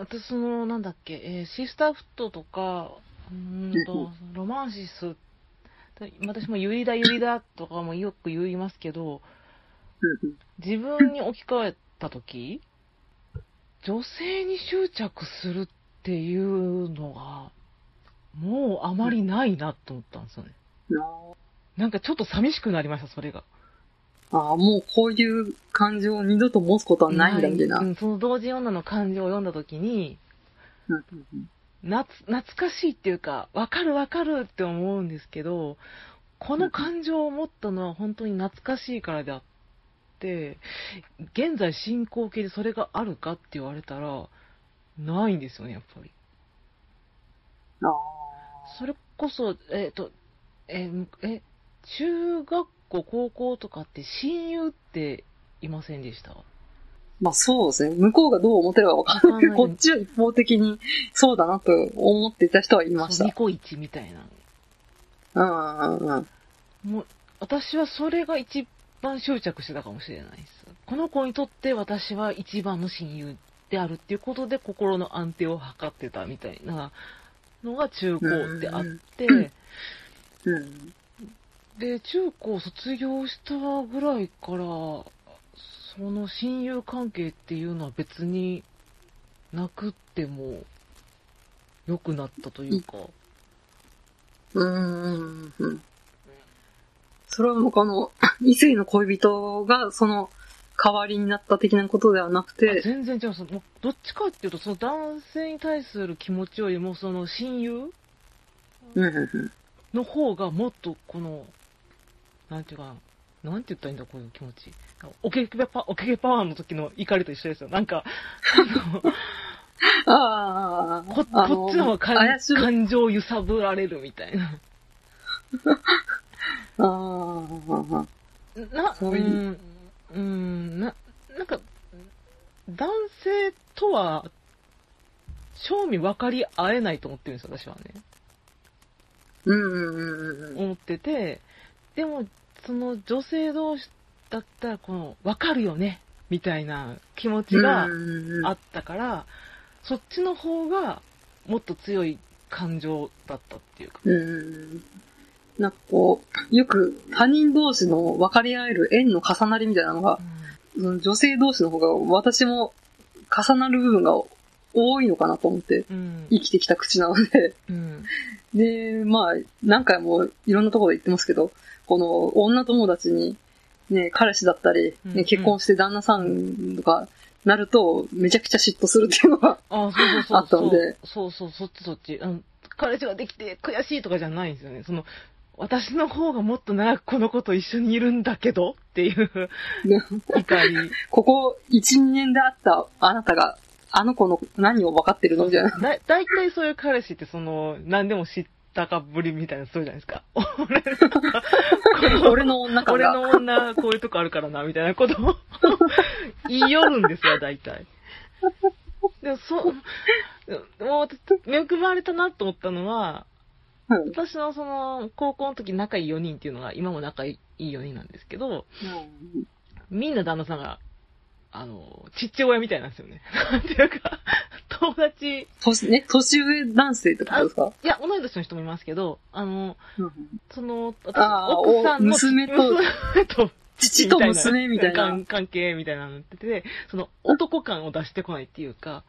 私その、なんだっけ、えーシスターフットとか、うーんと、ロマンシス、私もユリだユリだとかもよく言いますけど、うん自分に置き換えたとき、女性に執着するっていうのが、もうあまりないなと思ったんですよね。うん。なんかちょっと寂しくなりました、それが。ああ、もうこういう感情を二度と持つことはないんだ、みたいな。うん、その同時女の感情を読んだときに、懐かしいっていうか、わかるわかるって思うんですけど、この感情を持ったのは本当に懐かしいからであって、現在進行形でそれがあるかって言われたら、ないんですよね、やっぱり。ああそれこそ、えっ、と、えーえ、中学校、高校とかって親友っていませんでした？まあそうですね。向こうがどう思ってるかわかんないけど、こっちは一方的にそうだなと思っていた人はいましたニ。コイチみたいな。うんうんうん。もう、私はそれが一番執着してたかもしれないです。この子にとって私は一番の親友であるっていうことで心の安定を図ってたみたいなのが中高ってあって、うん。で、中高卒業したぐらいから、その親友関係っていうのは別になくっても良くなったというか、うんうんうん。それは僕あの、異性の恋人がその代わりになった的なことではなくあて、全然違う。そのどっちかっていうと、その男性に対する気持ちよりも、その親友。の方がもっとこの、なんていうかな、なんて言ったらいいんだ、こういう気持ち。おけけパ、おけけパワーの時の怒りと一緒ですよ。なんか、ああ、こあこっちの方が感情を揺さぶられるみたいな。あ、な、そうん、うん、な、なんか、男性とは、正味分かり合えないと思ってるんですよ、私はね。うんうんうんうん。思ってて、でも、その女性同士だったら、この、わかるよね、みたいな気持ちがあったから、そっちの方が、もっと強い感情だったっていうか。うん。なんかこう、よく他人同士の分かり合える縁の重なりみたいなのが、その女性同士の方が私も重なる部分が多いのかなと思ってうん。生きてきた口なので、うん。で、まあ、何回もいろんなところで言ってますけど、この女友達に、ね、彼氏だったり、ね、うんうん結婚して旦那さんとかなると、めちゃくちゃ嫉妬するっていうのが、あ、ったのでそうそう、そっちそっち。あの彼氏ができて悔しいとかじゃないんですよね。その、私の方がもっと長くこの子と一緒にいるんだけどっていう怒り。ここ1、2年であったあなたが、あの子の何を分かってるの？みたいな。だ大体そういう彼氏ってその、何でも知ったかぶりみたいなそうじゃないですか。俺俺の女感俺が。の女こういうとこあるからな、みたいなことを 言いよるんですよ、大体。でもそう、でも私恵まれたなと思ったのは、うん私のその、高校の時仲いい4人っていうのが、今も仲いい4人なんですけど、みんな旦那さんが、あの、ちっちゃい親みたいなんですよね。なんていうか、友達、年、ね、年上男性ってことですか？いや、同い年の人もいますけど、あの、うん。その、奥さんのお娘と。娘 と父と娘みたいな。関関係みたいなのってて、その男感を出してこないっていうか、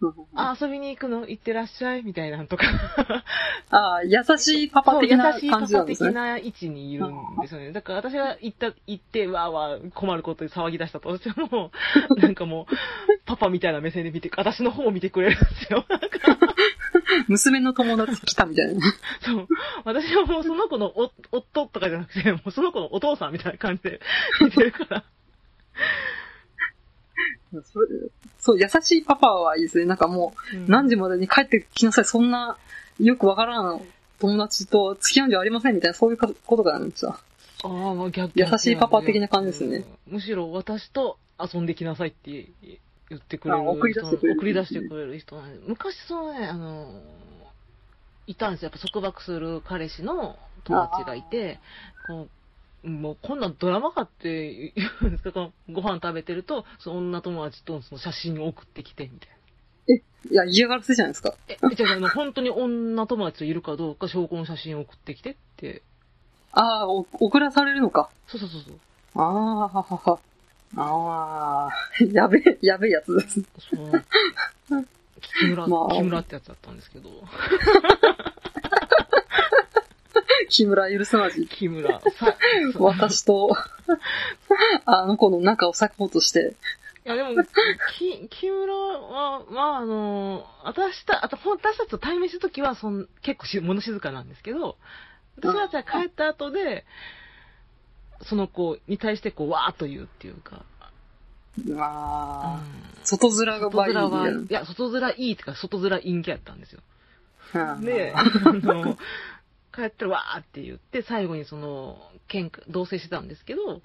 あ、遊びに行くの？行ってらっしゃい？みたいなのとか、ああ、優しいパパ的な優しいパ感じなパ的んですね。な位置にいるんですよね。だから私が行った、行って、わーわー困ることで騒ぎ出したとしても、なんかもう、パパみたいな目線で見て、私の方を見てくれるんですよ。娘の友達来たみたいな。そう。私はもうその子のお夫とかじゃなくて、もうその子のお父さんみたいな感じで見てるから。それそう、優しいパパはいいですね。なんかもう何時までに帰ってきなさい。そんな、よくわからん友達と付き合うんじゃありませんみたいな、そういうことがあるんですよ。ああ、まあ逆優しいパパ的な感じですねうんむしろ私と遊んできなさいって言ってくれるあ送り出してくれる送り出してくれる人なんで昔そうね、あの、いたんですよ。やっぱ束縛する彼氏の友達がいて、こう、もうこんなんドラマかって言うんですか、このご飯食べてると、その女友達とその写真を送ってきて、みたいいや、嫌がらせじゃないですか？え、じゃあ、あの、本当に女友達といるかどうか証拠の写真を送ってきてって。ああ、お送らされるのか。そうそうそうそう。ああ、ははは。ああ、やべえ、やべえやつです。その、木村、まあ木村ってやつだったんですけど、木村許すまじ。木村、私と、あの子の仲を裂こうとして。いや、でも、き、木村は、まあ、あの、私た、あと、私たちと対面したときは、そん、結構し、物静かなんですけど、私たちは帰った後で、その子に対して、こう、わーっと言うっていうか、うわあ、うん。外面が外バイ面は、みいや、外面いいってか、外面陰キャやったんですよ。で、あの、帰ったらわーって言って、最後にその、喧嘩、同棲してたんですけど、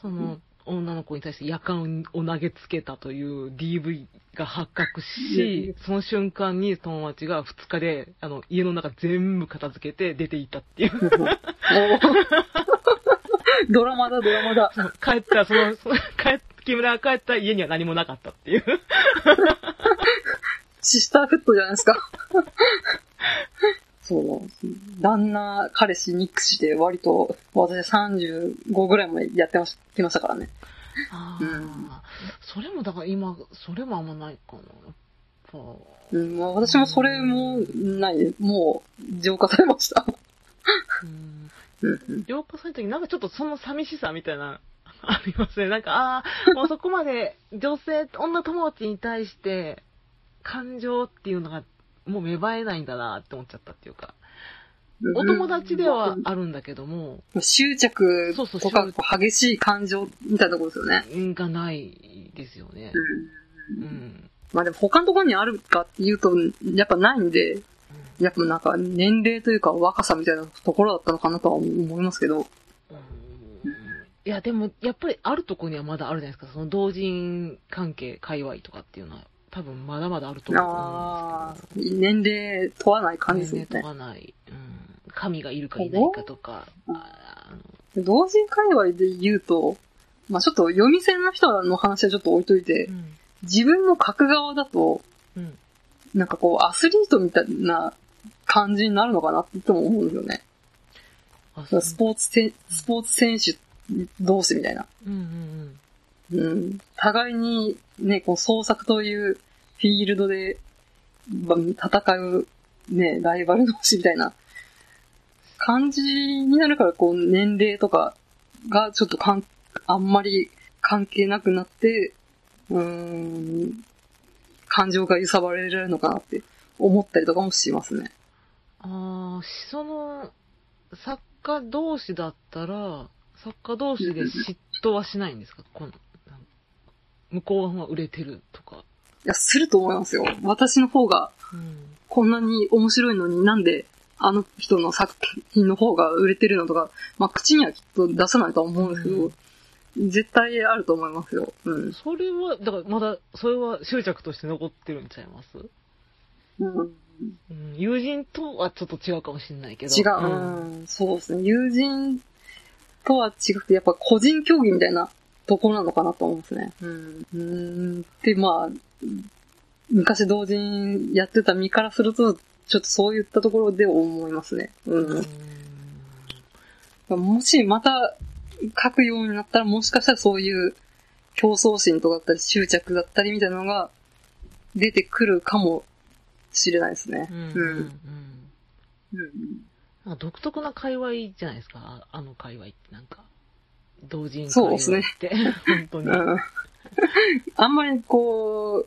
その、女の子に対して夜間を投げつけたという DV が発覚し、その瞬間に友達が2日で、あの、家の中全部片付けて出て行ったっていう。ドラマだ、ドラマだ。帰ったら、その、その帰っ木村が帰ったら家には何もなかったっていう。シスターフットじゃないですか。そう。旦那、彼氏、ニック氏で割と、私35ぐらいまでやってまし来ましたからね。ああ、うんそれもだから今、それもあんまないかな。うん、まあ私もそれもない、もう、浄化されました。うん浄化された時なんかちょっとその寂しさみたいな、ありますね。なんか、ああ、もうそこまで女性、女友達に対して、感情っていうのが、もう芽生えないんだなって思っちゃったっていうか、お友達ではあるんだけども、執着とか激しい感情みたいなところですよね。うんがないですよね。うんうん。まあでも他のところにあるかっていうと、やっぱないんで、やっぱなんか年齢というか若さみたいなところだったのかなとは思いますけど。うんいや、でも、やっぱりあるとこにはまだあるじゃないですか。その同人関係、界隈とかっていうのは、多分まだまだあると思あうんですけど。あ、年齢問わない感じですよ年齢ね。問わない。うん。神がいるかいないかとか、同人界隈で言うと、まあちょっと読み線の人の話はちょっと置いといて、うん。自分の書く側だと、うん。なんかこうアスリートみたいな感じになるのかなっても思うんですよね。スポーツせ、スポーツ選手同士みたいな。うんうんうん。互いにね、こう創作というフィールドで、ま戦うね、ライバル同士みたいな感じになるから、こう年齢とかがちょっとかん、あんまり関係なくなって、うーん、感情が揺さばれるのかなって思ったりとかもしますね。うん。ああ、その、作家同士だったら、作家同士で嫉妬はしないんですか？この向こうが売れてるとか。いや、すると思いますよ。私の方がうん。こんなに面白いのになんであの人の作品の方が売れてるのとか、まあ口にはきっと出さないとは思うんですけど、絶対あると思いますよ。うん。それは、だからまだ、それは執着として残ってるんちゃいます？うん、うん、友人とはちょっと違うかもしれないけど。違う、うん、そうですね。友人とは違くて、やっぱ個人競技みたいなところなのかなと思うんですね。うん。うん。で、まあ、昔同人やってた身からすると、ちょっとそういったところで思いますね。うん。もしまた書くようになったら、もしかしたらそういう競争心とかだったり、執着だったりみたいなのが出てくるかもしれないですね。うん。うん。うん。うん。独特な界隈じゃないですか、ああの界隈ってなんか。同人界隈そうですねって。本当に。うんあんまりこ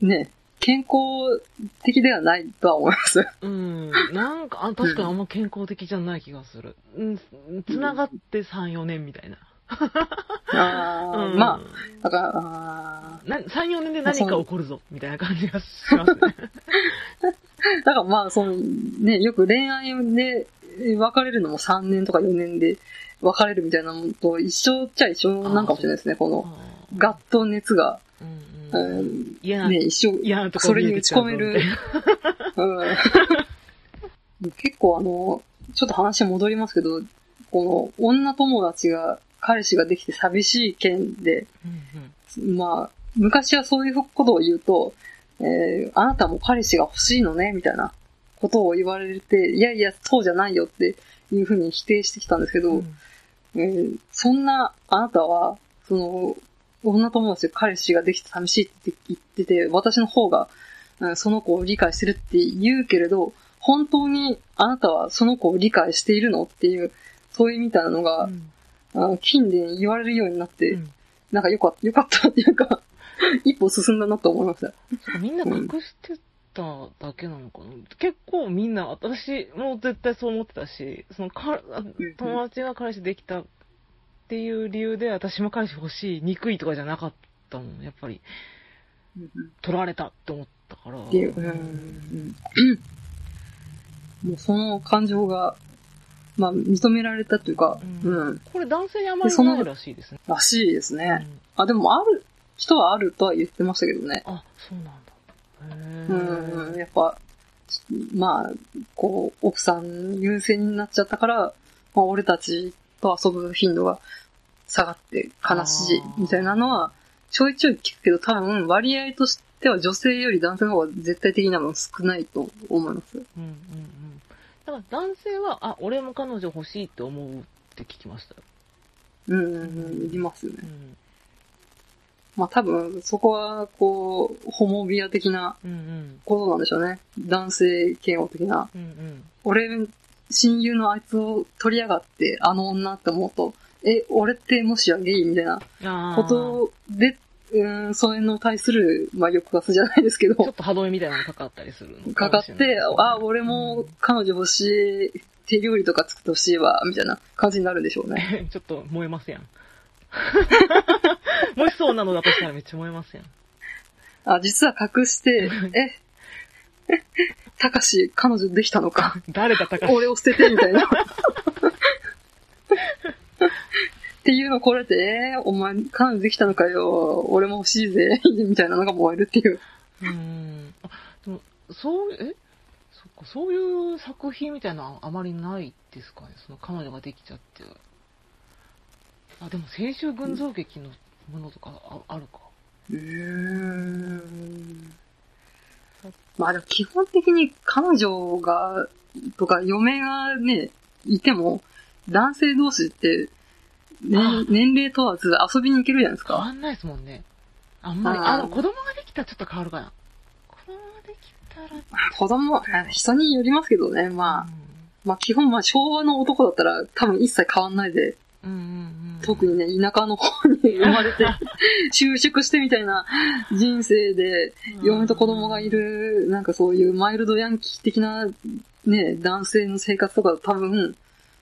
う、ね、健康的ではないとは思います。うん。なんか、あ確かにあんま健康的じゃない気がする。うん。つながって3、4年みたいな。あーうん、まあ、だから、あな3、4年で何か起こるぞ、みたいな感じがしますね。ー だからまあ、その、ね、よく恋愛で別れるのも3年とか4年で別れるみたいなのと一緒っちゃ一緒なんかもしれないですね、この、ガッと熱が、うんううん。ん、嫌な、ね、一緒、嫌なとこそれに打ち込める。うん。結構あの、ちょっと話戻りますけど、この女友達が、彼氏ができて寂しい件で、うんうん。まあ、昔はそういうことを言うと、えーあなたも彼氏が欲しいのね、みたいなことを言われて、いやいや、そうじゃないよっていうふうに否定してきたんですけど、うんえーそんなあなたは、その、女友達で彼氏ができて寂しいって言ってて、私の方が、うんその子を理解してるって言うけれど、本当にあなたはその子を理解しているのっていう問いみたいなのが、うん。あの近年言われるようになって、うん。なんかよかった、よかったっていうか、一歩進んだなと思いました。みんな隠してただけなのかな、結構みんな、私も絶対そう思ってたし、そのか友達が彼氏できたっていう理由で、私も彼氏欲しい、憎いとかじゃなかったもん、やっぱり、取られたって思ったから。っていう、うんうんもうその感情が、まあ、認められたというか、ううんん、これ男性にあまりないらしいですね。らしいですうね。んあ、でもある人はあるとは言ってましたけどね。あ、そうなんだ。へうん、ーやっぱ、まあ、こう、奥さん優先になっちゃったから、まあ、俺たちと遊ぶ頻度が下がって悲しいみたいなのは、ちょいちょい聞くけど、多分割合としては女性より男性の方が絶対的なの少ないと思います。うんうんうん。だから男性は、あ、俺も彼女欲しいって思うって聞きましたよ。うんうんうん、いりますよねう。ん。まあ多分、そこは、こう、ホモビア的なうんうん。ことなんでしょうね。男性嫌悪的な。うんうん。俺、親友のあいつを取りやがって、あの女って思うと、え、俺ってもしやゲイみたいなことで、うん、そういうのに対する、まあ、抑圧じゃないですけどちょ、っと歯止めみたいなのかかったりするのかかってあ、俺も彼女欲しい、手料理とか作ってほしいわ、みたいな感じになるんでしょうね。ちょっと燃えますやん。もしそうなのだとしたらめっちゃ燃えますやん。あ、実は隠して、え、たかし、彼女できたのか。誰だったか。俺を捨てて、みたいな。っていうのこれで、えーお前、彼女できたのかよ、俺も欲しいぜ、みたいなのが燃えるっていう。うーん。あ、でも、そう、え？そっか、そういう作品みたいなのあまりないですかね。その彼女ができちゃって。あ、でも青春群像劇のものとかああるか。うーん。まあでも基本的に彼女が、とか嫁がね、いても、男性同士って、ねあ、年齢問わず遊びに行けるじゃないですか。変わんないですもんね。あんまり。あーあ、でも子供ができたらちょっと変わるかな。子供ができたら、子供、あ人によりますけどね、まあ、まあ基本まあ昭和の男だったら多分一切変わんないで、うん、うんうんうん。特にね、田舎の方に生まれて、就職してみたいな人生で、嫁と子供がいる、なんかそういうマイルドヤンキー的な、ね、男性の生活とか多分、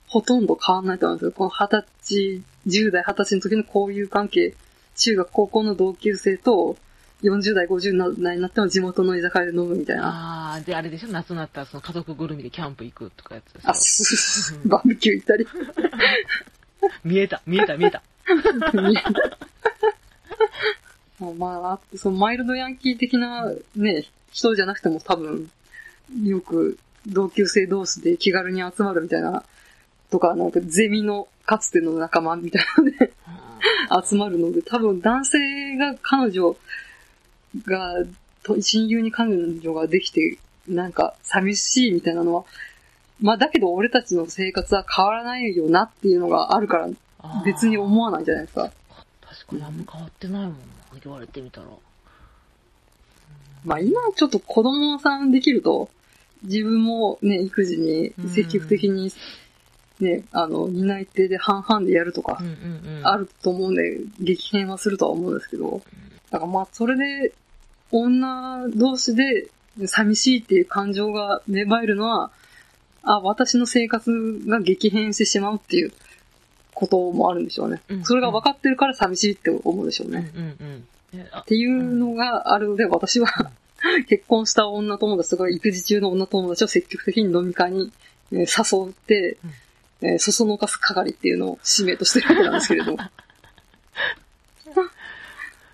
ほとんど変わんないと思うんですよ。この二十歳、10代、二十歳の時の交友関係、中学、高校の同級生と、40代、50代になっても地元の居酒屋で飲むみたいな。ああ、で、あれでしょ？夏になったらその家族ぐるみでキャンプ行くとかやつでしょあ、すバーベキュー行ったり。見えた、見えた、見えた。まあ、そのマイルドヤンキー的なね、人じゃなくても多分、よく同級生同士で気軽に集まるみたいな、とか、なんかゼミのかつての仲間みたいなので 集まるので、多分男性が彼女が、と親友に彼女ができて、なんか寂しいみたいなのは、まあだけど俺たちの生活は変わらないよなっていうのがあるから、別に思わないじゃないですか。確かにあんま変わってないもんな、言われてみたら。まあ今ちょっと子供さんできると、自分もね、育児に積極的にね、あの、担い手で半々でやるとか。あると思うんで、激変はするとは思うんですけど、だからまあそれで、女同士で寂しいっていう感情が芽生えるのは、あ、私の生活が激変してしまうっていうこともあるんでしょうね。うんそれが分かってるから寂しいって思うでしょうね。うんうんっていうのがあるので、私は 結婚した女友達とか育児中の女友達を積極的に飲み会にえー誘って、えーそそのかす係っていうのを使命としてるわけなんですけれども。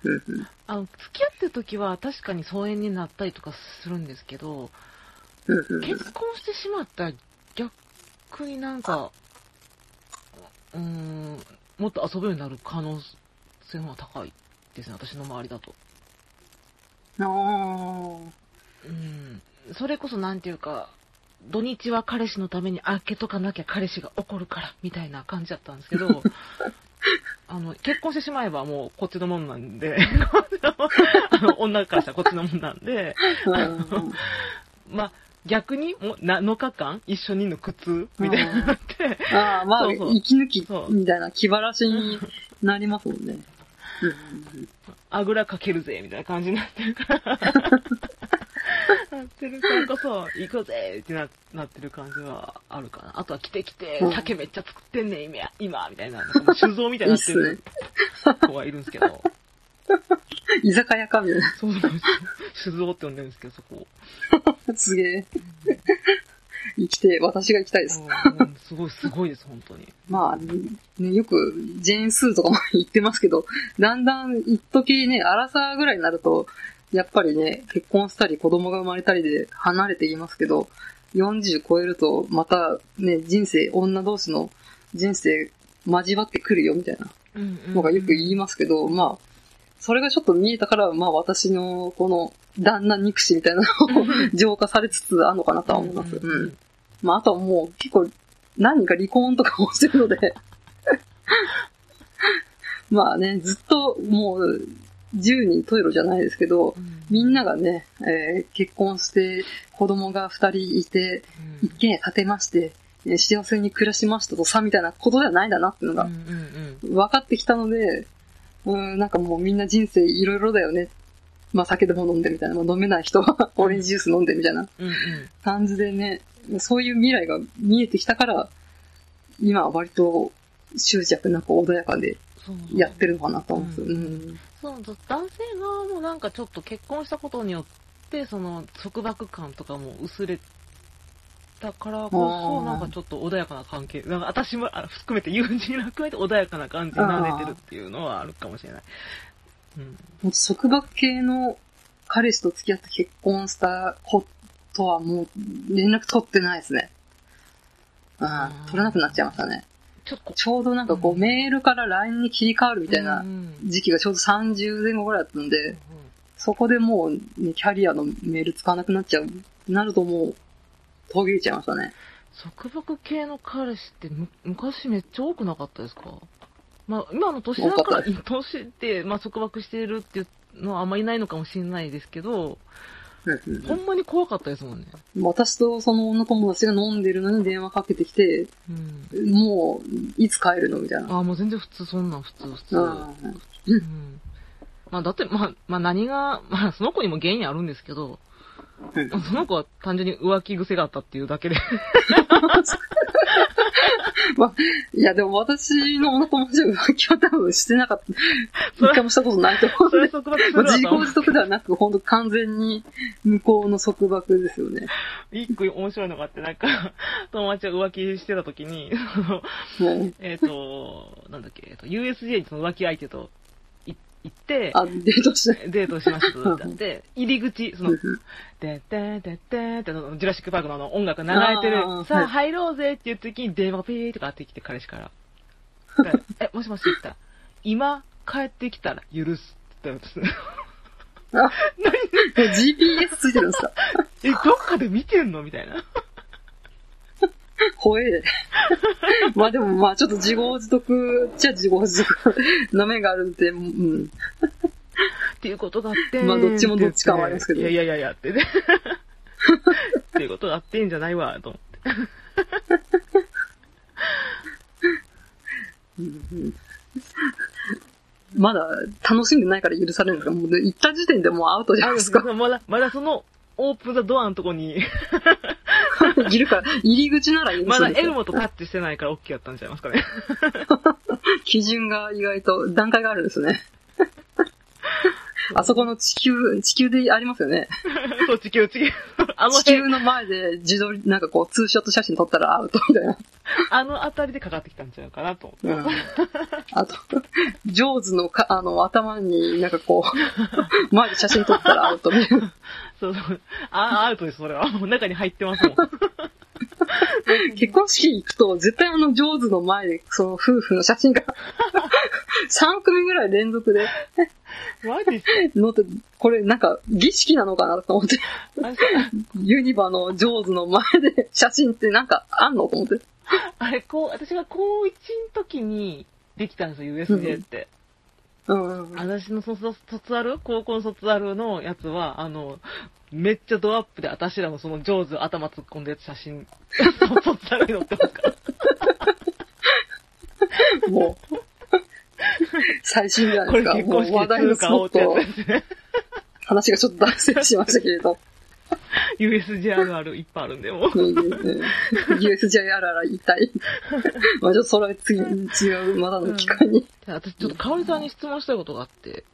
うんうんあの、付き合ってる時は確かに疎遠になったりとかするんですけど、うんうんうん結婚してしまったら逆になんか、うーん、もっと遊ぶようになる可能性は高いですね、私の周りだと。あー。それこそなんていうか、土日は彼氏のために開けとかなきゃ彼氏が怒るから、みたいな感じだったんですけど、あの、結婚してしまえばもうこっちのもんなんで、あの女からしたらこっちのもんなんで、うんまあ、逆に、もう、7日間一緒にの苦痛みたいになって、ああ、まあ、そうそう息抜きみたいな気晴らしになりますもんね。う んあぐらかけるぜ、みたいな感じになってるから。なってるからこそ、行こうぜってななってる感じはあるかな。あとは来て来てうん、酒めっちゃ作ってんねん、今、今、みたいな。酒造みたいになってる子がいるんですけど。居酒屋かみたいそうそうそう。酒造って呼んでるんですけど、そこ。な。すげえ。生きて、私が行きたいです。すごい、すごいです、本当に。まあ、ね、よく、ジェーンスーとかも言ってますけど、だんだん、一時ね、荒さぐらいになると、やっぱりね、結婚したり子供が生まれたりで離れていますけど、40超えると、またね、人生、女同士の人生、交わってくるよ、みたいなのがよく言いますけど、まあ、それがちょっと見えたから、まあ私のこの旦那憎しみたいなのを浄化されつつあるのかなとは思います。うん。まああとはもう結構何人か離婚とかもしてるので、まあね、ずっともう十人十色じゃないですけど、みんながね、えー結婚して子供が二人いて、うん。一軒家建てまして、えー幸せに暮らしましたとさ、みたいなことではないんだなっていうのがうんうんうん。分かってきたので、うん、なんかもうみんな人生いろいろだよね。まあ酒でも飲んでみたいな。まあ飲めない人はオレンジジュース飲んでみたいな感じでね、そういう未来が見えてきたから、今は割と執着なく穏やかでやってるのかなと思うんですよ。ううんん。そう男性側もなんかちょっと結婚したことによってその束縛感とかも薄れたからこそなんかちょっと穏やかな関係なんか私もあ含めて友人も含めて穏やかな感じになれてるっていうのはあるかもしれない。うんもう束縛系の彼氏と付き合って結婚した子とはもう連絡取ってないですね。うん取れなくなっちゃいましたね。ちょっとちょうどなんかこう、うんメールから LINE に切り替わるみたいなうん時期がちょうど30前後ぐらいだったんで、うんそこでもう、ね、キャリアのメール使わなくなっちゃう。なるともう、途切れちゃいましたね。束縛系の彼氏ってむ昔めっちゃ多くなかったですか？まあ、今の年だから、年って、まあ、束縛してるっていうのはあんまりいないのかもしれないですけど、うんうんほんまに怖かったですもんね。うん私とその女友達が飲んでるのに電話かけてきて、うん。もう、いつ帰るのみたいな。ああ、もう全然普通、そんなん普通、普通。うんうん。まあ、だって、まあ、まあ何が、まあ、その子にも原因あるんですけど、その子は単純に浮気癖があったっていうだけで。まあ、いや、でも私の女友達は浮気は多分してなかった。一回もしたことないと思うまあ自己自得ではなく、本当完全に向こうの束縛ですよね。一個面白いのがあって、なんか、友達が浮気してた時に、えっ、と、なんだっけ、えっと、USJ にその浮気相手とい行って、あ、デートして。デートしましたってなって、入り口、そのうん、でってでってって、ジュラシックパークのあの音楽が流れてるあー、さあはい入ろうぜっていう時に電話がピーとかあってきて、彼氏から。でえ、もしもしって言ったら、今帰ってきたら許すって言ったんですね。あ、GPS ついてるんですか？え、どっかで見てんの？みたいな。怖え。まあでもまあちょっと自業自得っちゃ自業自得な面があるんで、うん。っていうことがあって。まあどっちもどっちかはありますけどいやいやいやいやってね。っていうことがあってんじゃないわ、と思って。まだ楽しんでないから許されるんですかもう行った時点でもうアウトじゃないですか。まだ、まだその、オープンザドアのとこに、いるから、入り口なら許すんですよまだエルモとタッチしてないから OK やったんちゃいますかね。基準が意外と段階があるんですね。あそこの地球、地球でありますよね。そう、地球、地球。あの地球辺、の前で自撮り、なんかこう、ツーショット写真撮ったらアウトみたいな。あの辺りでかかってきたんちゃうかなと思って。うんあと、ジョーズのか、あの、頭になんかこう、前で写真撮ったらアウトみたいな。そうそう。あ、アウトです、それは。もう中に入ってますもん。結婚式行くと、絶対あの、上手の前で、その夫婦の写真が、3組ぐらい連続でマジ載って、これなんか儀式なのかなと思って、ユニバの上手の前で写真ってなんかあんのと思って。あれ、こう、私が高1の時にできたんですよ、USJ って。うんうんうん。私の卒卒アル高校の卒アルのやつは、あの、めっちゃドアップで私らのその上手頭突っ込んでる写真、卒アルに載ってますから。もう、最新じゃなこいですか。もれ結婚式う話題のスポ。話がちょっと脱線しましたけれど。USJ あるあるいっぱいあるんで、もう。USJ あらら言いたい。まあちょっとそれは次、違う、まだの機会に。じゃあ私ちょっと香織さんに質問したいことがあって、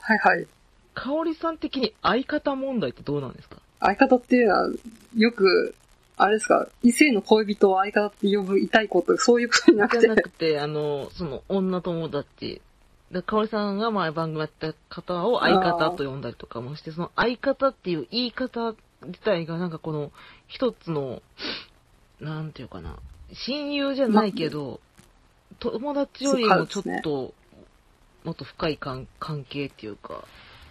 はいはい。香織さん的に相方問題ってどうなんですか？相方っていうのは、よく、あれですか、異性の恋人を相方って呼ぶ痛いこと、そういうことになくてじゃな。くて、あの、その、女友達。で、かおりさんが前番組やった方を相方と呼んだりとかもして、その相方っていう言い方自体がなんかこの、一つの、なんていうかな、親友じゃないけど、友達よりもちょっと、もっと深い関関係っていうか、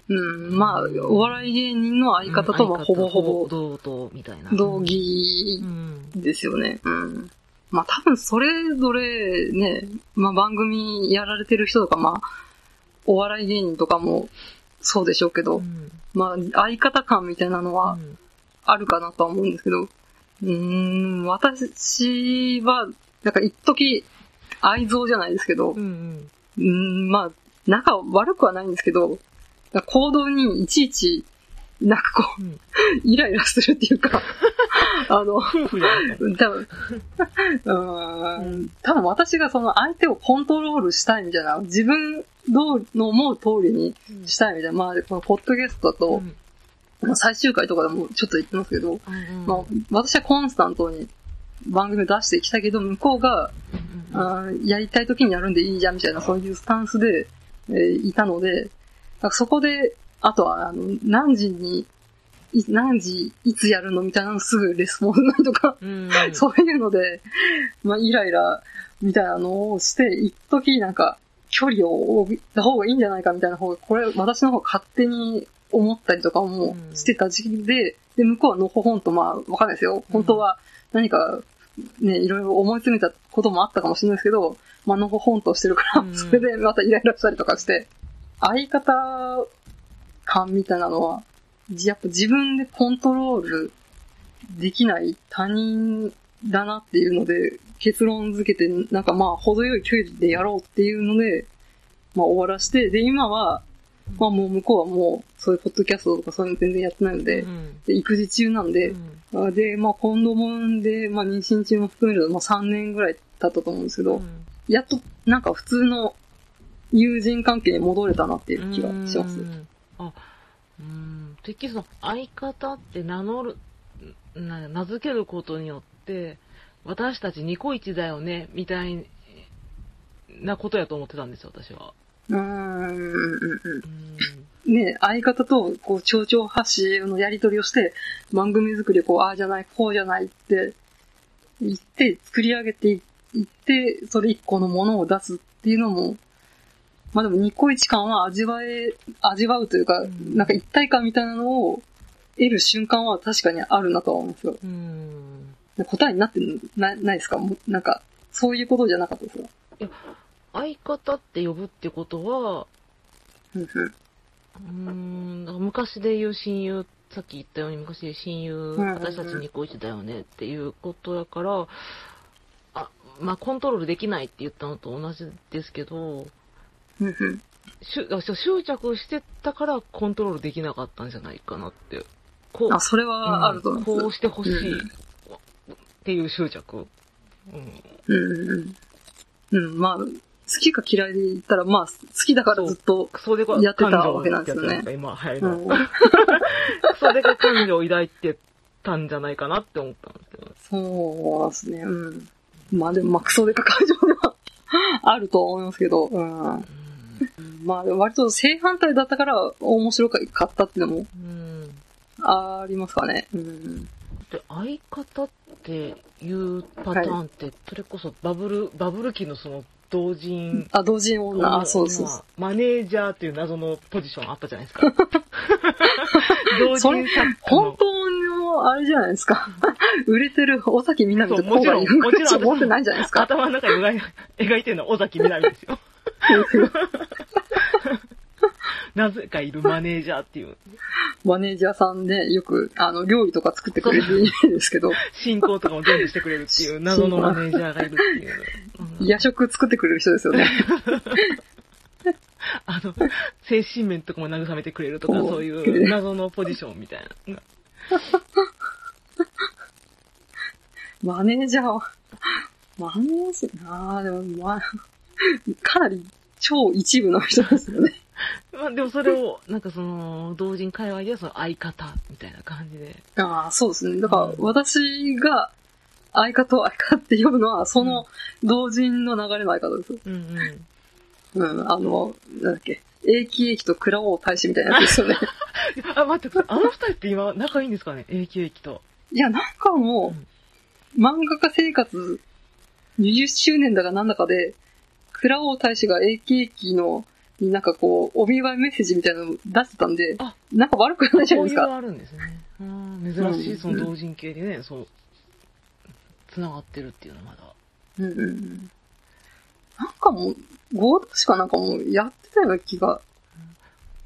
うん、まあ、お笑い芸人の相方ともうんほぼほぼ同等みたいな。同義うん。ですよね。うん。まあ多分それぞれね、まあ番組やられてる人とか、まあ、お笑い芸人とかもそうでしょうけど、うん。まあ相方感みたいなのはうん。あるかなとは思うんですけど、うーん、私は、なんか一時愛憎じゃないですけど、うんうん、まあ、仲悪くはないんですけど、行動にいちいち、なんかこう、うん。イライラするっていうか、あの。多分、うーん、多分私がその相手をコントロールしたいみたいな、自分の思う通りにしたいみたいな、まあ、このポッドキャストだと、まあ最終回とかでもちょっと言ってますけど、うんまあ、私はコンスタントに番組を出してきたけど、向こうが、うんあーやりたい時にやるんでいいじゃんみたいな、そういうスタンスで、えーいたので、そこで、あとは、あの、何時に、い何時、いつやるのみたいなのすぐレスポンスとか、うん。そういうので、まあ、イライラみたいなのをして、一時なんか、距離を置いた方がいいんじゃないかみたいな方が、これ、私の方が勝手に思ったりとかもしてた時期で、で、向こうはのほほんと、まあ、わかんないですよ。本当は何か、ね、いろいろ思い詰めたこともあったかもしれないですけど、まあ、のほほんとしてるから、うん。それでまたイライラしたりとかして、相方感みたいなのは、やっぱ自分でコントロールできない他人だなっていうので、結論付けて、なんかまあ、程よい距離でやろうっていうので、まあ終わらして、で、今は、まあもう向こうはもう、そういうポッドキャストとかそういうの全然やってないので、うん。で育児中なんで、あで、まあ今度もんで、まあ妊娠中も含めると、まあ3年ぐらい経ったと思うんですけど、やっとなんか普通の友人関係に戻れたなっていう気がします。うん。あ、うん。てっきりその相方って名乗る、名付けることによって、私たちニコイチだよね、みたいなことやと思ってたんですよ、私は。うーん、うん、うん。ね、相方と、こう、蝶々発信のやり取りをして、番組作りをこう、ああじゃない、こうじゃないって、言って、作り上げていって、それ一個のものを出すっていうのも、まあでも、ニコイチ感は味わえ、味わうというか、うん。なんか一体感みたいなのを得る瞬間は確かにあるなとは思うんですよ。うん。答えになってるなないですか？なんか、そういうことじゃなかったですか？相方って呼ぶってことは、うんうん。昔で言う親友、さっき言ったように昔で言う親友、私たちニコイチだよねっていうことやから、あ、まあコントロールできないって言ったのと同じですけど、うんうんしゅあ執着してたからコントロールできなかったんじゃないかなって。こう、あ、それはあると思います。うんこうしてほしいうんっていう執着。うん。うんうんうん。うん、まあ、好きか嫌いで言ったら、まあ、好きだからずっと、やってたわけなんですよね今流行りうんの。クソデカ感情を抱いてたんじゃないかなって思ったんですけど。そうですね、うん。まあでも、まあ、クソデカ感情ではあるとは思いますけど、うん。う んまあ、割と正反対だったから面白かったっていうのもうん。ありますかね。うん。で、相方っっていうパターンって、それこそバブル、バブル期のその同人、あ、同人女、あ、そうそうそう。マネージャーっていう謎のポジションあったじゃないですか。同人本の。当の、あれじゃないですか。売れてる尾崎みなみともちろんもちろん持ってないんじゃないですか。頭の中に描い 描いてるのは尾崎みなみですよ。なぜかいるマネージャーっていう、マネージャーさんでよく、あの、料理とか作ってくれるんですけど、進行とかも全部してくれるっていう 謎のマネージャーがいるっていう。うん夜食作ってくれる人ですよね。あの、精神面とかも慰めてくれるとか、おそういう謎のポジションみたいな。マネージャーは、マネージャー、ああ、でも、まあ、かなり超一部の人ですよね。まあでもそれを、なんかその、同人界隈ではその相方みたいな感じで。ああ、そうですね。だからうん、私が、相方を相方って呼ぶのは、その同人の流れの相方です。うんうん。うん、あの、なんだっけ、永久駅と蔵王大使みたいなやつですよね。あ、待って。あの二人って今仲いいんですかね？永久駅と。いや、なんかもう、漫画家生活20周年だかなんだかで、蔵王大使が AK の、になんかこう、お見舞いメッセージみたいなのを出してたんであ、なんか悪くないじゃないですか。あるんですね。うん、珍しい、その同人系でね、そう、繋がってるっていうのはまだ。うんうんうん。なんかもう、合同しかなんかもうやってたような気が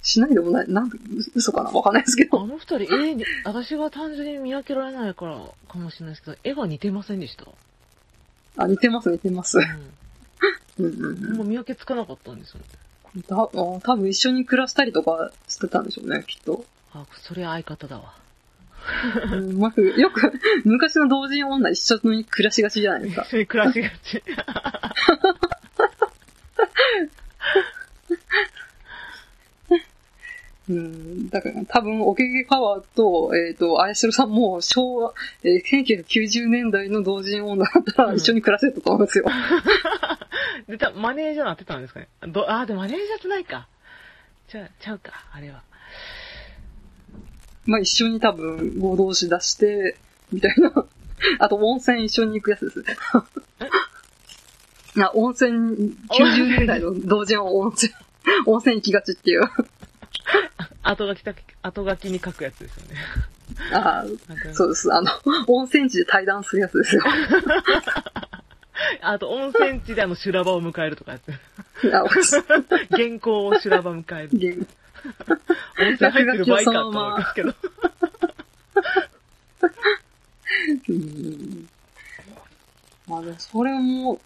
しないでもない。なんか、嘘かな？わかんないですけど。あの二人、絵に、私が単純に見分けられないからかもしれないですけど、絵が似てませんでした？あ、似てます似てます。う うんうんん。もう見分けつかなかったんですよ。うん。たあ多分一緒に暮らしたりとかしてたんでしょうね、きっと。あ、それ相方だわ。うんまず、よく、昔の同人女一緒に暮らしがちじゃないですか。一緒に暮らしがち。うん、だから多分、おけげパワーと、えっ、と、あやしろさんも昭和、えー1990年代の同人女だったらうん一緒に暮らせたと思うんですよ。で、たマネージャーなってたんですかね。どあ、でもマネージャーってないか。ちゃう、ちゃうか、あれは。まあ一緒に多分合同誌出して、みたいな。あと温泉一緒に行くやつですね。いや、温泉、90年代の同人は温泉、温泉行きがちっていう。後書きだけ、後書きに書くやつですよね。ああ、そうです。あの、温泉地で対談するやつですよ。あと、温泉地であの修羅場を迎えるとかやって。あ原稿を修羅場迎える。温泉入ってる場合かと思いますけど。うんまあでもそれも、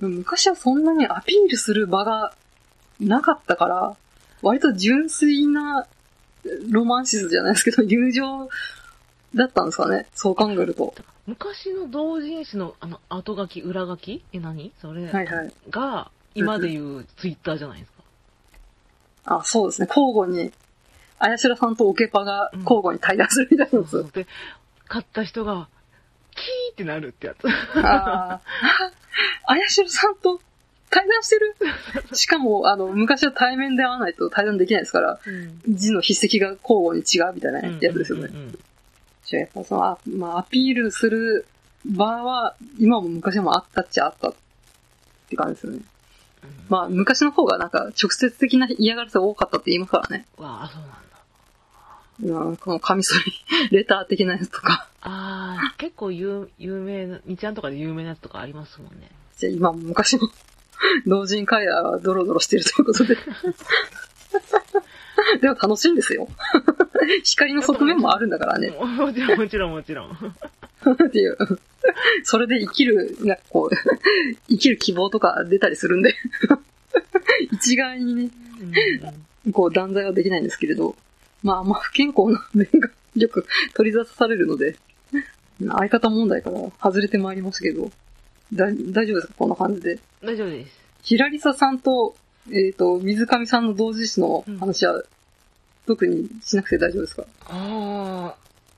昔はそんなにアピールする場がなかったから、割と純粋なロマンシスじゃないですけど、友情だったんですかね？そう考えると。昔の同人誌のあの後書き、裏書き？え、何？それ、はいはい。が、今で言うツイッターじゃないですか。あ、そうですね。交互に、あやしらさんとオケパが交互に対談するみたいなやつ。そうそうで、買った人が、キーってなるってやつ。ああ、あやしろさんと対談してる？しかも、あの、昔は対面で会わないと対談できないですから、うん。字の筆跡が交互に違うみたいなやつですよねうん。うんうんじゃあやっぱその、あまあ、アピールする場は、今も昔もあったっちゃあったって感じですよね。うんまあ、昔の方がなんか直接的な嫌がらせが多かったって言いますからね。わあ、そうなんだ。うん、このカミソリ、レター的なやつとか。ああ、結構有有名な、みちゃんとかで有名なやつとかありますもんね。じゃあ今も昔の 同人会話はドロドロしてるということで。でも楽しいんですよ。光の側面もあるんだからね。ももちろん、もちろん、もちろん。っていう。それで生きる、なんかこう、生きる希望とか出たりするんで。一概にね、こう断罪はできないんですけれど、まあまあ不健康な面がよく取り出されるので、相方問題から外れてまいりましたけど、だ大丈夫ですか？こんな感じで。大丈夫です。ひらりささんと、えっ、と、水上さんの同時誌の話は、特にしなくて大丈夫ですか？あ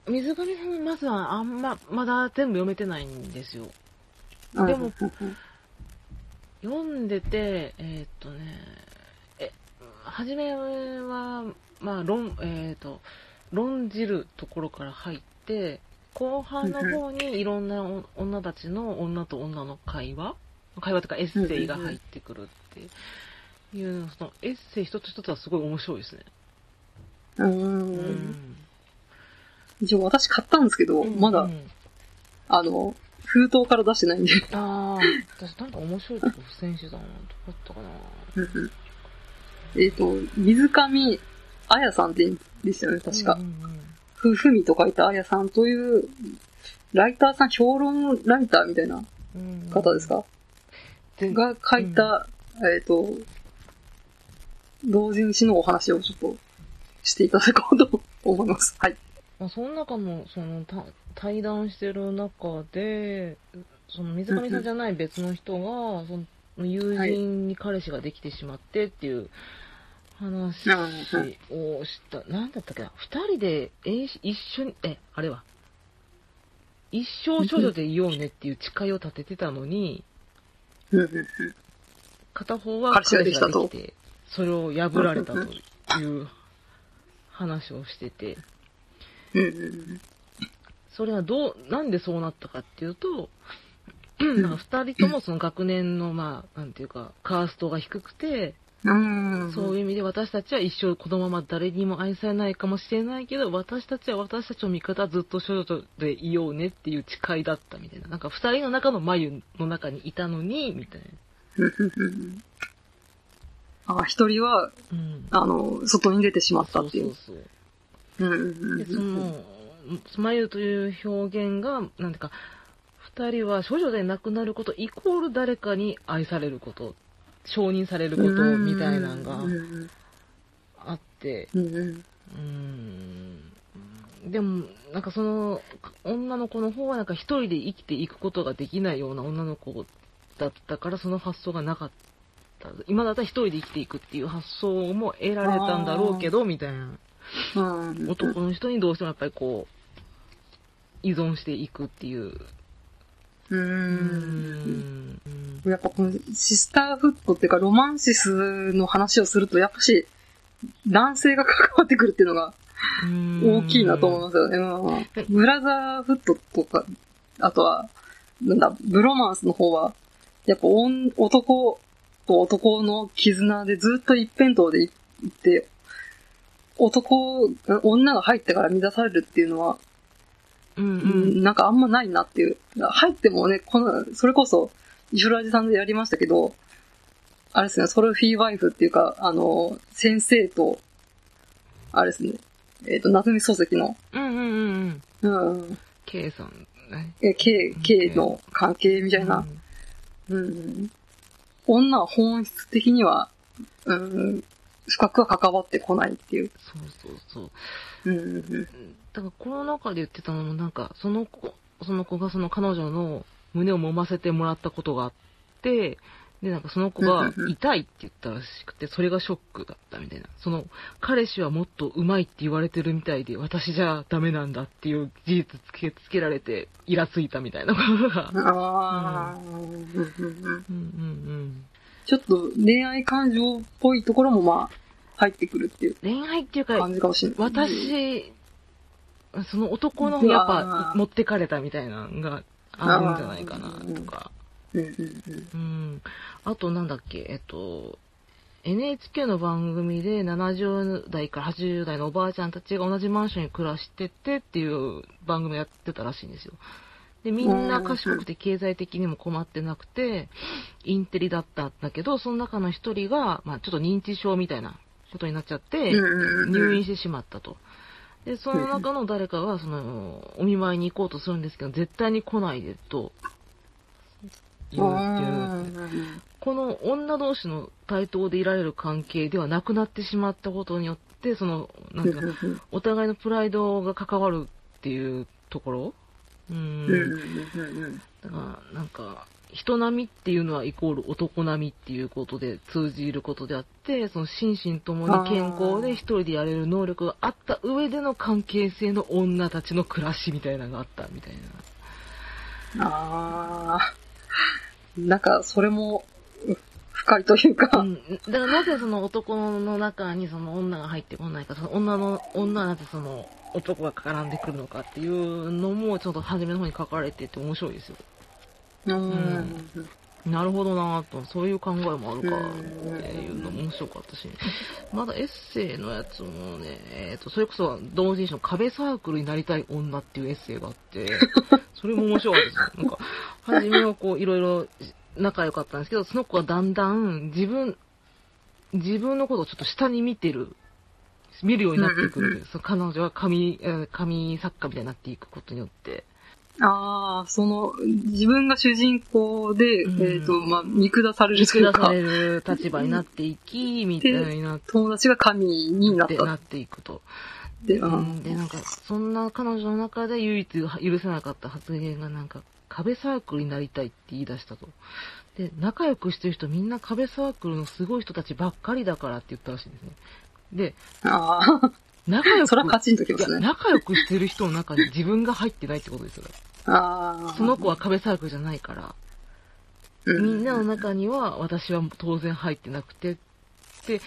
あ、水上さんのまずはあんま、まだ全部読めてないんですよ。でもうん読んでて、えーっとね、え、はじめは、まあ、論、えーっと、論じるところから入って、後半の方にいろんなお女たちの女と女の会話？会話とかエッセイが入ってくるっていう、そのエッセイ一つ一つはすごい面白いですね。う。うんん。一応私買ったんですけど、まだ、うんあの、封筒から出してないんで。ああ、私なんか面白いとこ付箋してたな。どこだったかな。うんうんえっと、水上彩さんって言うんでしたよね、確かうん。うんふ、ふみと書いた彩さんという、ライターさん、評論ライターみたいなうんうん方ですか？全が書いた、えっと、同人誌のお話をちょっとしていただこうと思います。はい。まあ、その中の、その、た対談してる中で、その水上さんじゃない別の人が、その友人に彼氏ができてしまってっていう話をした、なんだったっけな、二人で、えー一緒に、え、あれは、一生処女でいようねっていう誓いを立ててたのに、片方は彼氏ができて、それを破られたという話をしてて、それはどう、なんでそうなったかっていうと、なんか二人ともその学年の、まあ、なんていうか、カーストが低くて。そういう意味で私たちは一生このまま誰にも愛されないかもしれないけど、私たちは私たちの味方ずっと少女でいようねっていう誓いだったみたいな。なんか二人の中の眉の中にいたのに、みたいな。あ、一人は、うん。あの、外に出てしまったそうってい。そううそう。うんうんうんの、眉という表現が、なんていうか、二人は少女で亡くなることイコール誰かに愛されること、承認されることみたいなのがあって、うん。でも、なんかその、女の子の方はなんか一人で生きていくことができないような女の子だったから、その発想がなかった。今だった。ら一人で生きていくっていう発想も得られた。んだろうけど、みた。いな。うん男の人にどうしてもやっぱりこう、依存していくっていう。うーん。やっぱこのシスターフットっていうかロマンシスの話をすると、やっぱし男性が関わってくるっていうのが大きいなと思いますよね。うんブラザーフットとか、あとは、なんだ、ブロマンスの方は、やっぱ男と男の絆でずっと一辺倒でいって、男、女が入ってから乱されるっていうのは、うんううんん、なんかあんまないなっていう。入ってもね、この、それこそ、イフラジさんでやりましたけど、あれですね、ソルフィーワイフっていうか、あの、先生と、あれですね、えっ、と、夏目漱石の、うんうんうん。うん、K さんね。え、K、K の関係みたいな、うん、女は本質的には、うん、深くは関わってこないっていう。そうそうそう。うん、うん、だからこの中で言ってたのもなんか、その子、その子がその彼女の胸を揉ませてもらったことがあって、で、なんかその子が痛いって言ったらしくて、それがショックだったみたいな。その、彼氏はもっと上手いって言われてるみたいで、私じゃダメなんだっていう事実つけつけられて、イラついたみたいなことが。ああ、うん、うん、うん。うんうんちょっと恋愛感情っぽいところもまあ、入ってくるっていううん。恋愛っていうか、感じかもしれない。私、その男のやっうぱ持ってかれたみたいなのがあるんじゃないかなとか。うんうんうん。うん。あとなんだっけ、えっと、NHK の番組で70代から80代のおばあちゃんたちが同じマンションに暮らしててっていう番組やってたらしいんですよ。で、みんな賢くて経済的にも困ってなくて、インテリだったんだけど、その中の一人が、まあちょっと認知症みたいなことになっちゃって、入院してしまったと。で、その中の誰かが、その、お見舞いに行こうとするんですけど、絶対に来ないでと、言うっていう。この女同士の対等でいられる関係ではなくなってしまったことによって、その、なんか、お互いのプライドが関わるっていうところ。うん。だから、なん。か、人並みっていうのはイコール男並みっていうことで通じることであって、その心身ともに健康で一人でやれる能力があった上での関係性の女たちの暮らしみたいなのがあったみたいな。ああ。なんか、それも、う深いというか、うん、だからなぜその男の中にその女が入ってこないか、その女の、女はなぜその男が絡んでくるのかっていうのも、ちょっと初めの方に書かれてて面白いですよ。うん。なるほどなぁと、そういう考えもあるかっていうのも面白かったし、まだエッセイのやつもね、えっ、と、それこそ同人誌の壁サークルになりたい女っていうエッセイがあって、それも面白かったですよ。なんか、初めはこう、いろいろ仲良かったんですけど、その子はだんだん自分、自分のことをちょっと下に見てる、見るようになってくる。その彼女は紙、えー紙作家みたいになっていくことによって。ああ、その、自分が主人公で、うんえっ、と、まあ、見下される見というか下され、る立場になっていき、みたいになっ友達が神になったてなっていくと。って。ううんん、で、なんか、そんな彼女の中で唯一許せなかった発言が、なんか、壁サークルになりたいって言い出したと。で、仲良くしてる人みんな壁サークルのすごい人たちばっかりだからって言ったらしいんですね。で、ああ、仲良く、それはカチンときまいや、すね。仲良くしてる人の中に自分が入ってないってことですよ。ああ。その子は壁サークルじゃないから。うみんなの中には私は当然入ってなくて、で、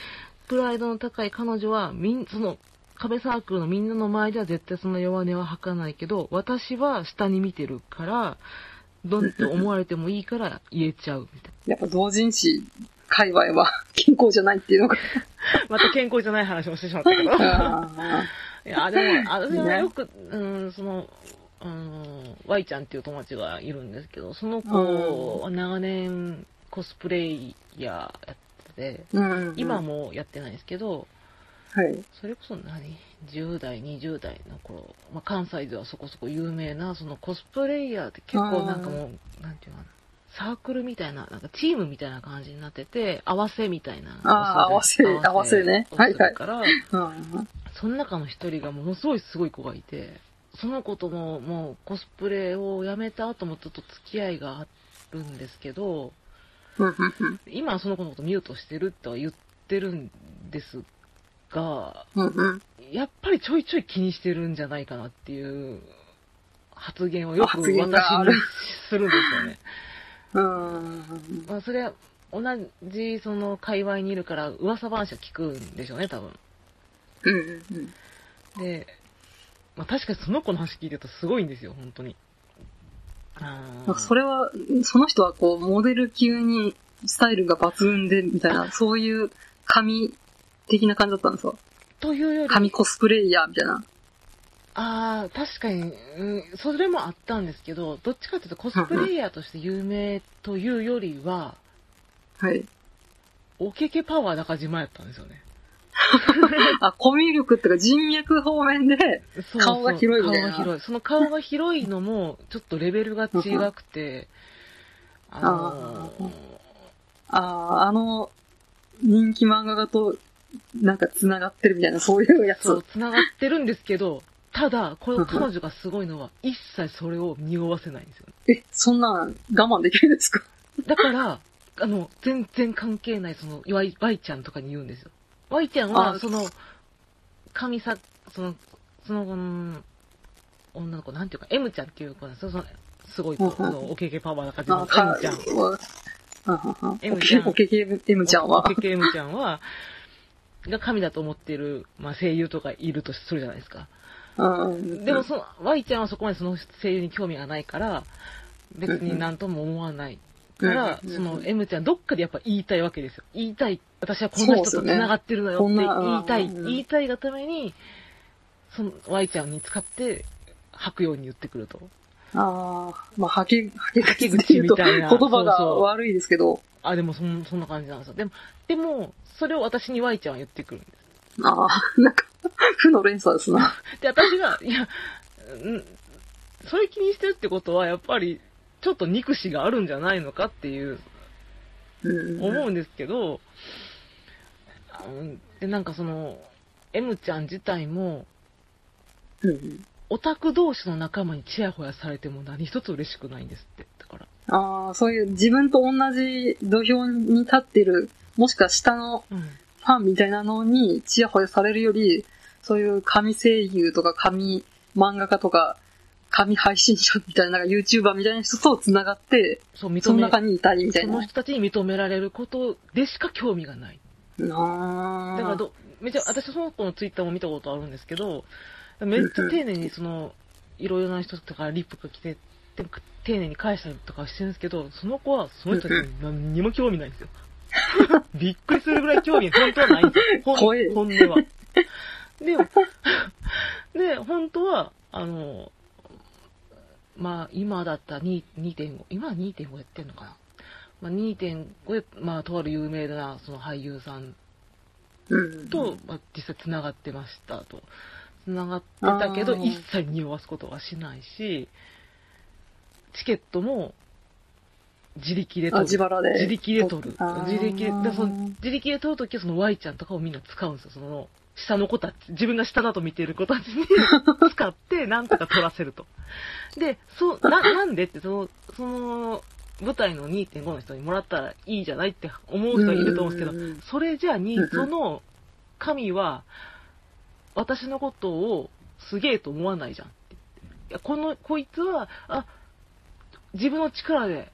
プライドの高い彼女は、みん、その、壁サークルのみんなの前では絶対その弱音は吐かないけど、私は下に見てるから、どんって思われてもいいから言えちゃうみたいやっぱ同人誌界隈は健康じゃないっていうのが。な。また健康じゃない話をしてしまったけど。あいや、でも、あれはねよく、うん、その、うん、Y ちゃんっていう友達がいるんですけど、その子は長年コスプレイヤーやってて、ーうん、今もやってないですけど、はい。それこそ何 ?10 代、20代の頃、まあ、関西ではそこそこ有名な、そのコスプレイヤーって結構なんかもう、なんていうのかな、サークルみたいな、なんかチームみたいな感じになってて、合わせみたいな。あー合わせ合わせね。をはいはい。から、うん。その中の一人がものすごいすごい子がいて、その子とももうコスプレをやめた後もちょっと付き合いがあるんですけど、今はその子のことミュートしてるとは言ってるんですが、やっぱりちょいちょい気にしてるんじゃないかなっていう発言をよく私にするんですよね。うんまあ、それは同じその界隈にいるから噂話は聞くんでしょうね、多分。うんうんうんで、まあ、確かにその子の話聞いてるとすごいんですよ、本当に。あなんかそれは、その人はこう、モデル級にスタイルが抜群で、みたいな、そういう神的な感じだったんですか？というより、神コスプレイヤーみたいな。ああ、確かに、うん、それもあったんですけど、どっちかというとコスプレイヤーとして有名というよりは、はい。おけけパワーだか自慢やったんですよね。あ、コミュ力っていうか人脈方面で、そうそう顔が広いみたいな顔が広い。その顔が広いのも、ちょっとレベルが違くて、あのーあーあの、人気漫画家と、なんか繋がってるみたいな、そういうやつ。そう、繋がってるんですけど、ただ、この彼女がすごいのは、一切それを匂わせないんですよ。え、そんなん我慢できるんですか？だから、あの、全然関係ない、その、ワイ、ワイちゃんとかに言うんですよ。ワイちゃんは、あその、神さ、その、その、うん女の子、なんていうか、M ちゃんっていう子なんですよ。その、すごいその、おけけパワーな感じのあ、か M ちゃん。はあはは M ちゃんおけけ M ちゃんはお。けけ M ちゃんは、が神だと思ってる、まあ、声優とかいるとするじゃないですか。うんでも、その、Y ちゃんはそこまでその声優に興味がないから、別になんとも思わない。から、うんその M ちゃんどっかでやっぱ言いたいわけですよ。言いたい。私はこんな人と繋がってるのよって言いたい。こんなうん言いたいがために、その Y ちゃんに使って吐くように言ってくると。ああ、まあ、はけ、はけはけ口みたいな言葉がそうそう悪いですけど、あ、でもそんそんな感じなんですよ。でも、でも、それを私に Y ちゃんは言ってくるんです。ああ、なんか、負の連鎖ですな。で、私が、いや、んそれ気にしてるってことは、やっぱり、ちょっと憎しがあるんじゃないのかっていううん思うんですけど、で、なんかその、M ちゃん自体も、うんオタク同士の仲間にチヤホヤされても何一つ嬉しくないんですって。だから。ああ、そういう自分と同じ土俵に立ってる、もしくは下のうん。ファンみたいなのにチヤホヤされるより、そういう神声優とか神漫画家とか、神配信者みたいな、なんか YouTuber みたいな人と繋がって、そう、その中にいたいみたいな。その人たちに認められることでしか興味がない。ああ。だからど、めちゃ、私その子のツイッターも見たことあるんですけど、めっちゃ丁寧にその、いろいろな人とかリップが来て、で丁寧に返したりとかしてるんですけど、その子はその人たちに何にも興味ないんですよ。びっくりするぐらい興味本当はないんですよ。本本音は。でも、で、本当は、あの、まあ、今だったら2 2.5、今は2.5やってんのかな。まあ、2.5で、まあ、とある有名なその俳優さんうん。と、まあ、実際繋がってましたと。繋がってたけど、一切匂わすことはしないし、チケットも自力であ、取る。自腹で。自力で取る。自力で、だその自力で取るときはその Y ちゃんとかをみんな使うんですよ。その、下の子たち、自分が下だと見ている子たちに 使って、なんとか取らせると。で、そう、な、なんでって、その、その、舞台の2.5の人にもらったらいいじゃないって思う人いると思うんですけどそれじゃあにその神は、私のことをすげえと思わないじゃんって。いや、この、こいつは、あ、自分の力で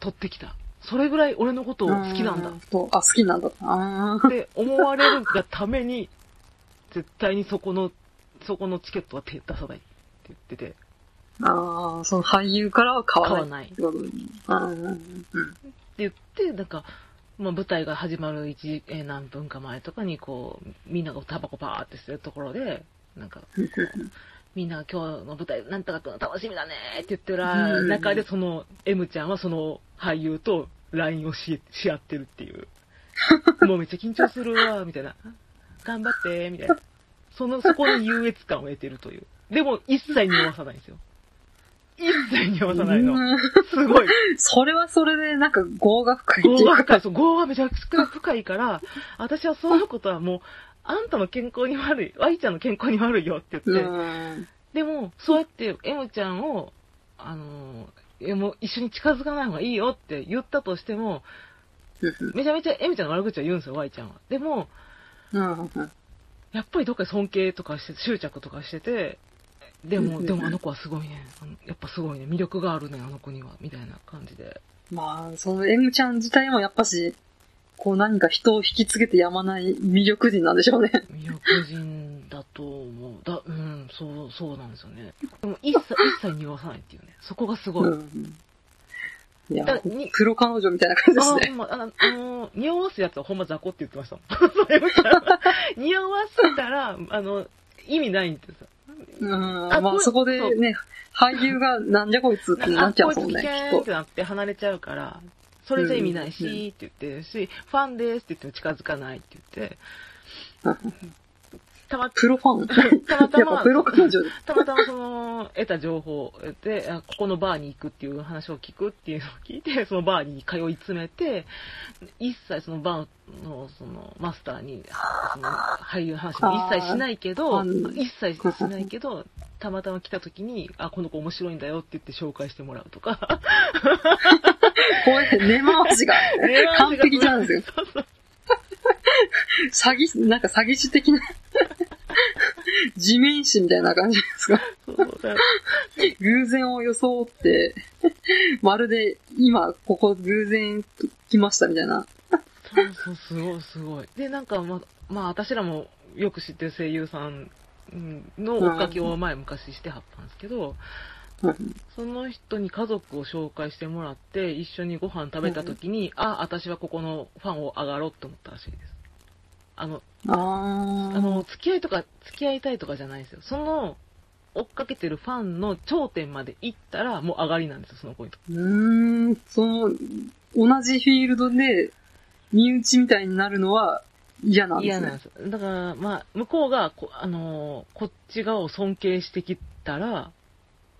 取ってきた。それぐらい俺のことを好きなんだあ、好きなんだ。って思われるがために、絶対にそこの、そこのチケットは手出さないって言ってて、あー、その俳優からは買わない。買わないうんうんって言って、なんか、まあ、舞台が始まる1時、えー何分か前とかに、こう、みんながタバコパーってしてるところで、なんか、う んみんな今日の舞台なんとかと楽しみだねって言ってるうん中で、その M ちゃんはその俳優と LINE をし し合ってるっていう。もうめっちゃ緊張するわ、みたいな。頑張って、みたいな。その、そこに優越感を得てるという。でも、一切匂わさないんですよ。一切匂わさないの。うんすごい。それはそれで、なんか、業が深い。業が深い。そう、業がめちゃくちゃ深いから、私はそういうことはもう、あんたの健康に悪い、Y ちゃんの健康に悪いよって言って、うん。でも、そうやって M ちゃんを、あのー、えもう一緒に近づかない方がいいよって言ったとしても、めちゃめちゃ M ちゃんの悪口は言うんですよ、Y ちゃんは。でも、うん。やっぱりどっかで尊敬とかして、執着とかしてて、でも、うんでもあの子はすごいね。やっぱすごいね。魅力があるね、あの子には。みたいな感じで。まあ、その M ちゃん自体もやっぱし、こう何か人を引きつけてやまない魅力人なんでしょうね。魅力人だと思う。だ、うん、そう、そうなんですよね。でも一切、一切匂わさないっていうね。そこがすごい。うん。いやプロ彼女みたいな感じですね。あま、あの、あの匂わすやつはほんま雑魚って言ってました。それは匂わせたら、あの、意味ないんですよ。うん。あまあそこでね、俳優がなんじゃこいつってなあ、っちゃこいつうもんね、危険っきってなって離れちゃうから、それじゃ意味ないし、うんうんって言ってるし、ファンですって言っても近づかないって言って、と。たま、プロファン。たまたまプロ彼女で。たまたまその、得た情報で、あここのバーに行くっていう話を聞くっていうのを聞いて、そのバーに通い詰めて、一切そのバーの、その、マスターに、その、俳優の話も一切しないけど一切しないけど、たまたま来た時に、あ、この子面白いんだよって言って紹介してもらうとか。これ、根回しが完璧じゃんですよ。詐欺、なんか詐欺師的な、地面師みたいな感じですか？偶然を装って、まるで今ここ偶然来ましたみたいな。そうそう、すごい、すごい。で、なんか、ま、まあ、私らもよく知ってる声優さんうんの追っかけを前昔してはったんですけど、うんその人に家族を紹介してもらって、一緒にご飯食べた時に、あ、私はここのファンを上がろうって思ったらしいです。あの、あーあの、付き合いとか、付き合いたいとかじゃないんですよ。その、追っかけてるファンの頂点まで行ったら、もう上がりなんですよ、その子にと。うーん、その、同じフィールドで、身内みたいになるのは嫌なんですね。嫌なんですよ。だから、まあ、向こうがこ、あのーこっち側を尊敬してきたら、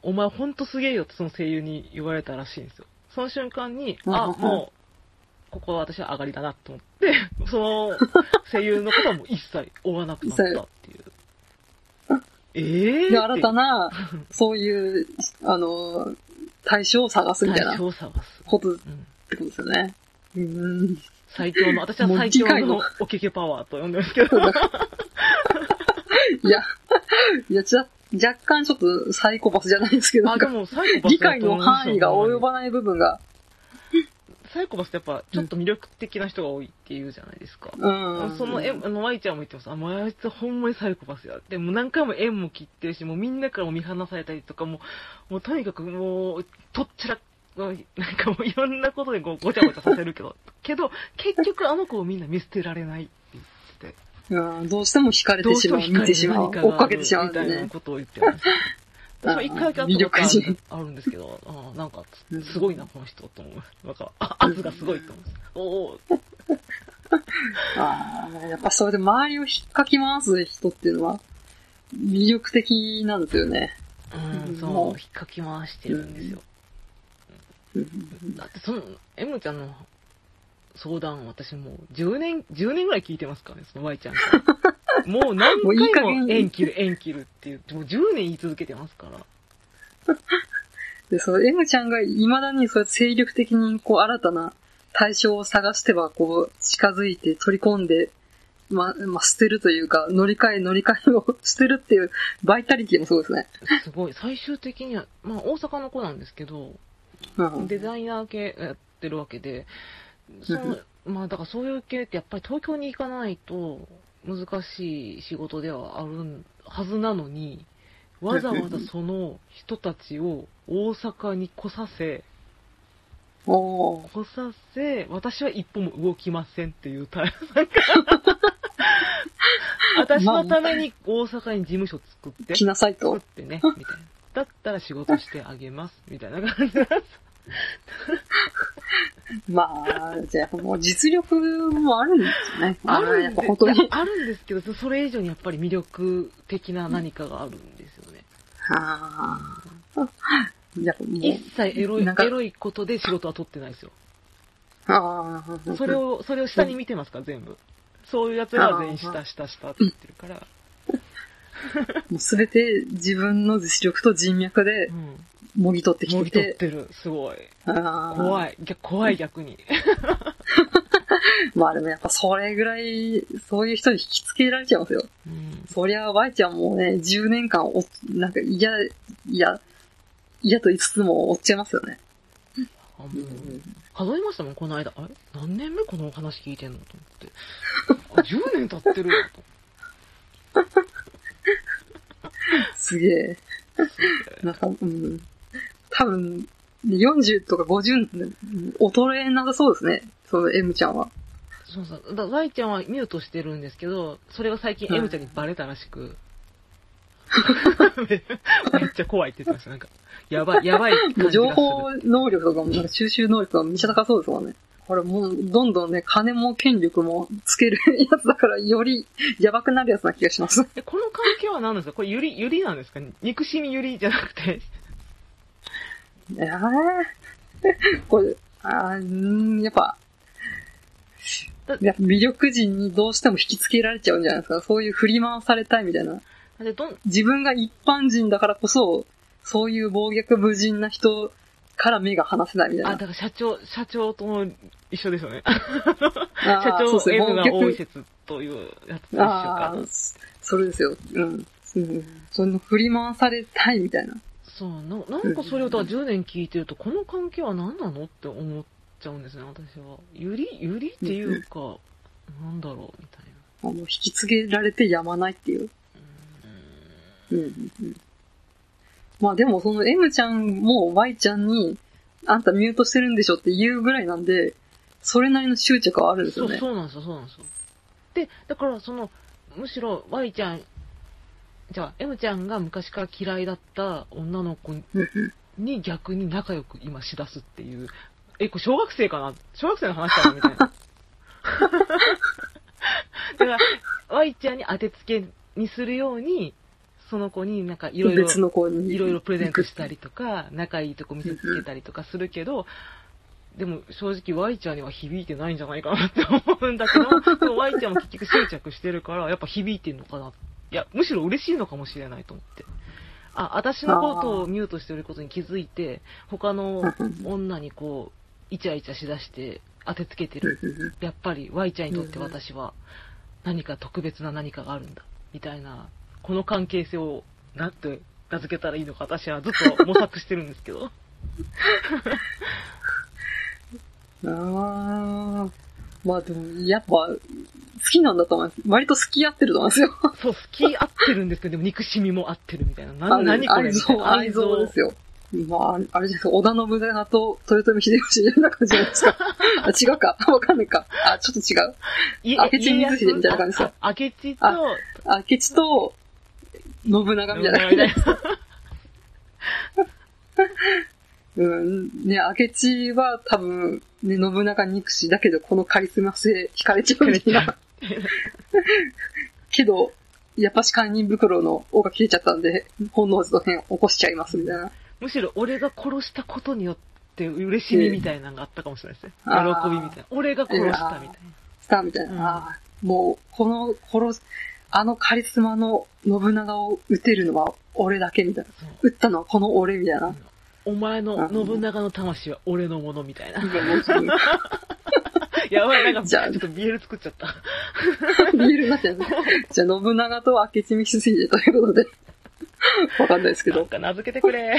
お前ほんとすげえよってその声優に言われたらしいんですよ。その瞬間に、あ、もう、ここは私は上がりだなと思って、その声優のことはもう一切追わなくなったっていう。ええー、で、新たな、そういう、あの、対象を探すみたいな対象を探す。ことっうんてことですよね。うーん。最強の、私は最強ののおけけパワーと呼んでるんですけど。いや、いや、じゃ、若干ちょっとサイコパスじゃないですけど、なあ、でもサイコパス理解の範囲が及ばない部分が、サイコパスってやっぱちょっと魅力的な人が多いっていうじゃないですか。うん。その、え、あの、ワイちゃんも言ってます。あ、もうあいつほんまにサイコパスや。でもう何回も縁も切ってるし、もうみんなからも見放されたりとか、もう、もうとにかくもう、とっちら、なんかもういろんなことでこうごちゃごちゃさせるけど、けど、結局あの子をみんな見捨てられないって言ってて。うん、どうしても惹かれてしまう、見てしまう、追っかけてしまうんみたいな。ことを言ってます。一回だけ会ったことあるんですけど、あーなんか、すごいな、この人、と思う。なんか、あ圧がすごいと思う。おおああ、やっぱそれで周りを引っかき回す人っていうのは、魅力的なんですよね。うん、そう、引っかき回してるんですよ。うんだってその、M ちゃんの相談、私もう10年、10年ぐらい聞いてますからね、その Y ちゃんから。もう何もういい加回も減縁切る、縁切るっていう、もう10年言い続けてますから。で、その M ちゃんが未だにそう精力的にこう新たな対象を探してはこう近づいて取り込んで、ま、まあ、捨てるというか、乗り換え乗り換えを 捨てるっていうバイタリティもそうですね。すごい、最終的には、まあ大阪の子なんですけど、うん。デザイナー系やってるわけで、その まあだからそういう系ってやっぱり東京に行かないと難しい仕事ではあるはずなのに、わざわざその人たちを大阪に来させ、来させ、私は一歩も動きませんっていうタ 私のために大阪に事務所作って、来なさいと作っ。てね、みたいな。だったら仕事してあげます、みたいな感じなんです。まあ、じゃあもう実力もあるんですよね。あるんでぱ本当に。あるんですけど、それ以上にやっぱり魅力的な何かがあるんですよね。ああ。やっぱもう。一切エロい、エロいことで仕事は取ってないですよ。ああ。それを、それを下に見てますから、全部。そういうやつらは全員下、下、下って言ってるから。もうすべて自分の実力と人脈でうん。もぎ取ってきもてて。ぎ取ってる。すごい。怖い。逆怖い逆に。まあでもやっぱそれぐらい、そういう人に引きつけられちゃいますよ。うん。そりゃ、ワイちゃんもね、10年間お、なんか嫌、嫌、嫌と言いつつも追っちゃいますよね。あもう数えましたもん、この間。あれ？何年目この話聞いてんの？と思って。あ、10年経ってるわ、と。すげえ。なんか、うん。多分、40とか50、衰えなさそうですね。その M ちゃんは。そうそう。だ Y ちゃんはミュートしてるんですけど、それが最近 M ちゃんにバレたらしく。めっちゃ怖いって言ってました。なんか、やばい、やばい。情報能力とかも、なんか収集能力とかめっちゃ高そうですもんね。これもう、どんどんね、金も権力もつけるやつだから、よりやばくなるやつな気がします。えこの関係は何ですか？これ、ゆり、ゆりなんですか？憎しみゆりじゃなくて。えー、これ、あーやっぱだ、やっぱ魅力人にどうしても引きつけられちゃうんじゃないですか？そういう振り回されたいみたいな。でどん自分が一般人だからこそ、そういう暴虐無人な人から目が離せないみたいあ、な。だから社長、社長とも一緒ですよね。社長 M が暴虐多い説というやつと一緒かああ、それですよ。うん。うん。その振り回されたいみたいな。そうな、なんかそれをだから10年聞いてると、この関係は何なのって思っちゃうんですね、私は。ゆりゆりっていうか、なんだろう、みたいな。あの、引き継げられてやまないっていう。ううんうんうん。まあでもその M ちゃんも Y ちゃんに、あんたミュートしてるんでしょって言うぐらいなんで、それなりの執着はあるんですよね。そうなんですよ、そうなんですよ。で、だからその、むしろ Y ちゃん、じゃあ M ちゃんが昔から嫌いだった女の子に逆に仲良く今しだすっていう。え、これ小学生かな？小学生の話かなみたいな。だから、Y ちゃんに当てつけにするように、その子になんかいろいろ、別の子に。いろいろプレゼントしたりとか、仲いいとこ見せつけたりとかするけど、でも正直 Y ちゃんには響いてないんじゃないかなって思うんだけど、でも Y ちゃんも結局執着してるから、やっぱ響いてんのかな。いや、むしろ嬉しいのかもしれないと思って。あ、私のことをミュートしてることに気づいて、他の女にこう、イチャイチャしだして当てつけてる。やっぱり Y ちゃんにとって私は何か特別な何かがあるんだ。みたいな、この関係性をなんて名付けたらいいのか私はずっと模索してるんですけど。ああ。まあでも、やっぱ、好きなんだと思います。割と好き合ってると思いますよ。そう、好き合ってるんですけど、でも憎しみも合ってるみたいな。なあの何これみたいな。愛憎ですよ。まあ、あれじゃないですか、織田信長と豊臣秀吉みたいな感じじゃないですか。あ違うか。わかんないか。あ、ちょっと違う。い明智光秀みたいな感じですよあ明智と、あ、明智と、信長みたいな。うん。ね、明智は多分、ね、信長憎し、だけどこのカリスマ性惹かれちゃうみたいな。けど、やっぱし堪忍袋の尾が切れちゃったんで、本能寺の変起こしちゃいますみたいな。むしろ俺が殺したことによって嬉しみみたいなのがあったかもしれないですね。あー喜びみたいな。俺が殺したみたいな。スターみたいな。うんもう、この、殺す、あのカリスマの信長を撃てるのは俺だけみたいな。撃ったのはこの俺みたいな。お前の信長の魂は俺のものみたいな。やばい、なんか、ちじゃあょっとビール作っちゃった。ビールになってるじゃあ、信長と明智光秀ということで。わかんないですけど。なんか名付けてくれ。